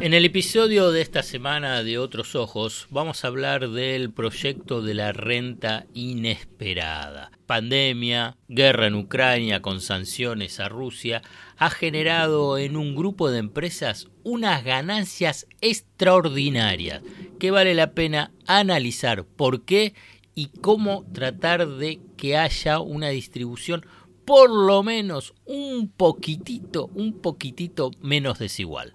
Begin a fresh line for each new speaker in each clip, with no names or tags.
En el episodio de esta semana de Otros Ojos vamos a hablar del proyecto de la renta inesperada. Pandemia, guerra en Ucrania con sanciones a Rusia, ha generado en un grupo de empresas unas ganancias extraordinarias que vale la pena analizar por qué y cómo tratar de que haya una distribución por lo menos un poquitito, un poquitito menos desigual.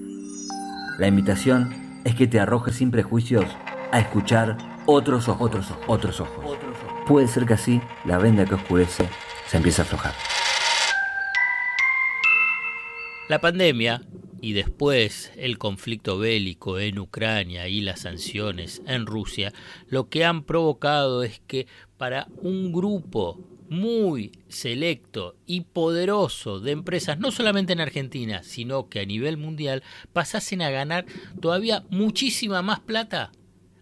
La invitación es que te arrojes sin prejuicios a escuchar otros ojos, otros ojos, otros ojos. Puede ser que así la venda que oscurece se empiece a aflojar.
La pandemia y después el conflicto bélico en Ucrania y las sanciones en Rusia, lo que han provocado es que para un grupo muy selecto y poderoso de empresas, no solamente en Argentina, sino que a nivel mundial, pasasen a ganar todavía muchísima más plata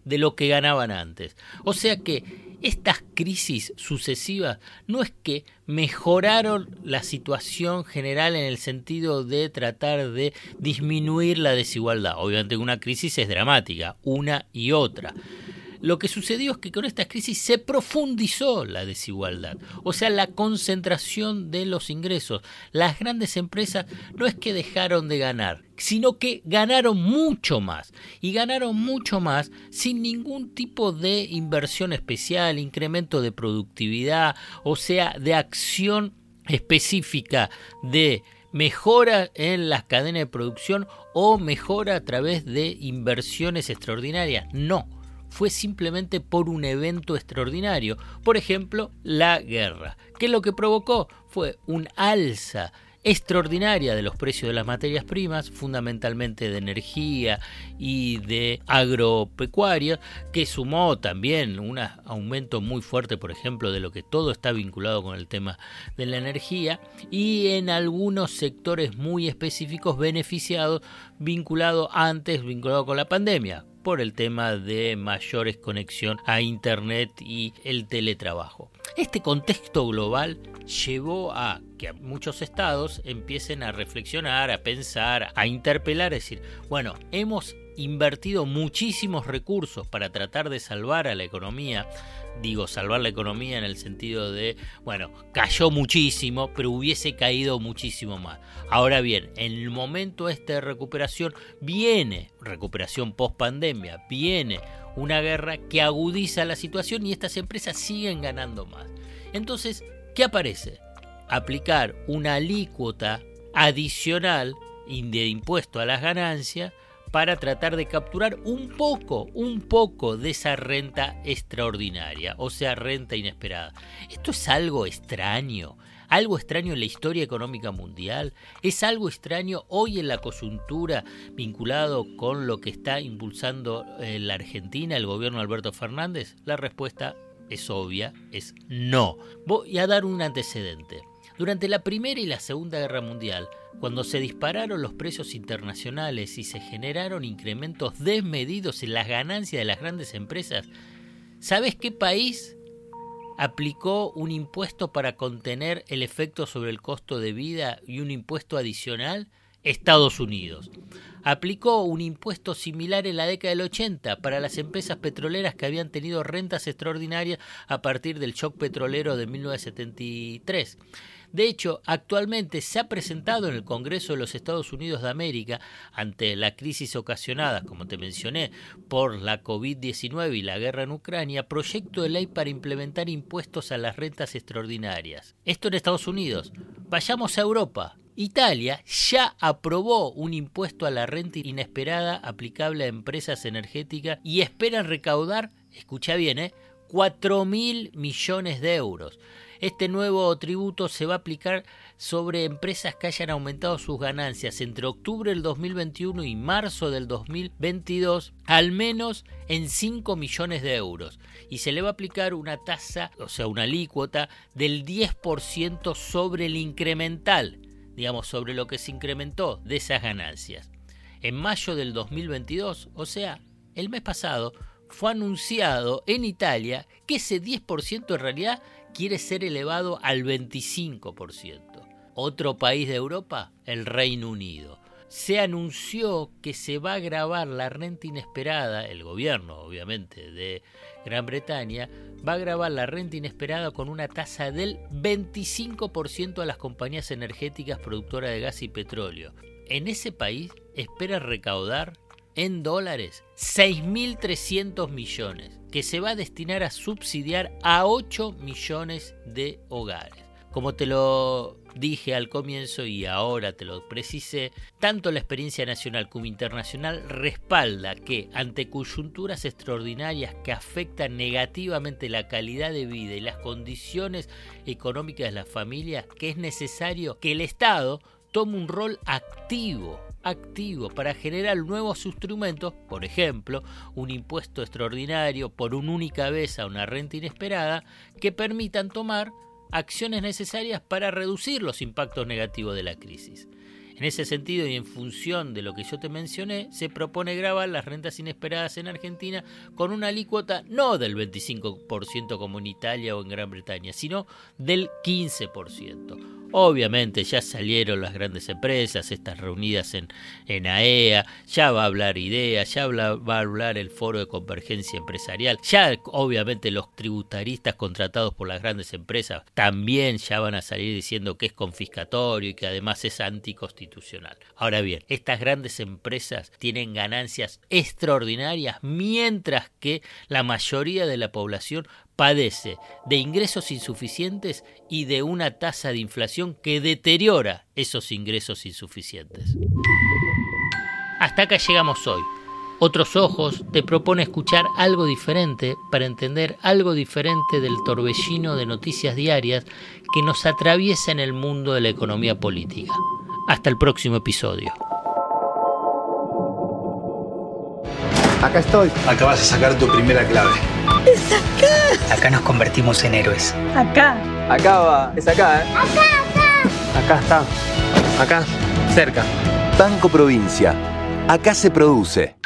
de lo que ganaban antes. O sea que estas crisis sucesivas no es que mejoraron la situación general en el sentido de tratar de disminuir la desigualdad. Obviamente una crisis es dramática, una y otra lo que sucedió es que con esta crisis se profundizó la desigualdad, o sea, la concentración de los ingresos. Las grandes empresas no es que dejaron de ganar, sino que ganaron mucho más y ganaron mucho más sin ningún tipo de inversión especial, incremento de productividad, o sea, de acción específica de mejora en las cadenas de producción o mejora a través de inversiones extraordinarias. No, fue simplemente por un evento extraordinario. Por ejemplo, la guerra, que lo que provocó fue un alza extraordinaria de los precios de las materias primas, fundamentalmente de energía y de agropecuaria, que sumó también un aumento muy fuerte, por ejemplo, de lo que todo está vinculado con el tema de la energía, y en algunos sectores muy específicos beneficiados, vinculado antes, vinculado con la pandemia, por el tema de mayores conexión a Internet y el teletrabajo. Este contexto global llevó a que muchos estados empiecen a reflexionar, a pensar, a interpelar, es decir, bueno, hemos invertido muchísimos recursos para tratar de salvar a la economía digo, salvar la economía en el sentido de, bueno, cayó muchísimo, pero hubiese caído muchísimo más. Ahora bien, en el momento este de recuperación viene, recuperación post pandemia, viene una guerra que agudiza la situación y estas empresas siguen ganando más. Entonces, ¿qué aparece? Aplicar una alícuota adicional de impuesto a las ganancias para tratar de capturar un poco, un poco de esa renta extraordinaria, o sea, renta inesperada. Esto es algo extraño, algo extraño en la historia económica mundial, es algo extraño hoy en la coyuntura vinculado con lo que está impulsando eh, la Argentina, el gobierno Alberto Fernández. La respuesta es obvia, es no. Voy a dar un antecedente. Durante la Primera y la Segunda Guerra Mundial, cuando se dispararon los precios internacionales y se generaron incrementos desmedidos en las ganancias de las grandes empresas, ¿sabes qué país aplicó un impuesto para contener el efecto sobre el costo de vida y un impuesto adicional? Estados Unidos. Aplicó un impuesto similar en la década del 80 para las empresas petroleras que habían tenido rentas extraordinarias a partir del shock petrolero de 1973. De hecho, actualmente se ha presentado en el Congreso de los Estados Unidos de América, ante la crisis ocasionada, como te mencioné, por la COVID-19 y la guerra en Ucrania, proyecto de ley para implementar impuestos a las rentas extraordinarias. Esto en Estados Unidos. Vayamos a Europa. Italia ya aprobó un impuesto a la renta inesperada aplicable a empresas energéticas y esperan recaudar, escucha bien, ¿eh? 4 mil millones de euros. Este nuevo tributo se va a aplicar sobre empresas que hayan aumentado sus ganancias entre octubre del 2021 y marzo del 2022 al menos en 5 millones de euros y se le va a aplicar una tasa, o sea, una alícuota del 10% sobre el incremental, digamos, sobre lo que se incrementó de esas ganancias. En mayo del 2022, o sea, el mes pasado, fue anunciado en Italia que ese 10% en realidad quiere ser elevado al 25%. Otro país de Europa, el Reino Unido. Se anunció que se va a grabar la renta inesperada, el gobierno obviamente de Gran Bretaña, va a grabar la renta inesperada con una tasa del 25% a las compañías energéticas productoras de gas y petróleo. En ese país espera recaudar en dólares 6.300 millones, que se va a destinar a subsidiar a 8 millones de hogares. Como te lo dije al comienzo y ahora te lo precisé, tanto la experiencia nacional como internacional respalda que ante coyunturas extraordinarias que afectan negativamente la calidad de vida y las condiciones económicas de las familias, que es necesario que el Estado tome un rol activo activo para generar nuevos instrumentos, por ejemplo, un impuesto extraordinario por una única vez a una renta inesperada, que permitan tomar acciones necesarias para reducir los impactos negativos de la crisis. En ese sentido y en función de lo que yo te mencioné, se propone grabar las rentas inesperadas en Argentina con una alícuota no del 25% como en Italia o en Gran Bretaña, sino del 15%. Obviamente ya salieron las grandes empresas, estas reunidas en, en AEA, ya va a hablar IDEA, ya va a hablar el Foro de Convergencia Empresarial, ya obviamente los tributaristas contratados por las grandes empresas también ya van a salir diciendo que es confiscatorio y que además es anticonstitucional. Ahora bien, estas grandes empresas tienen ganancias extraordinarias mientras que la mayoría de la población padece de ingresos insuficientes y de una tasa de inflación que deteriora esos ingresos insuficientes. Hasta acá llegamos hoy. Otros Ojos te propone escuchar algo diferente para entender algo diferente del torbellino de noticias diarias que nos atraviesa en el mundo de la economía política. Hasta el próximo episodio.
Acá estoy.
Acabas de sacar tu primera clave.
Acá nos convertimos en héroes.
Acá.
Acá va. Es acá, ¿eh?
Acá, acá.
Acá está. Acá. Cerca.
Banco Provincia. Acá se produce.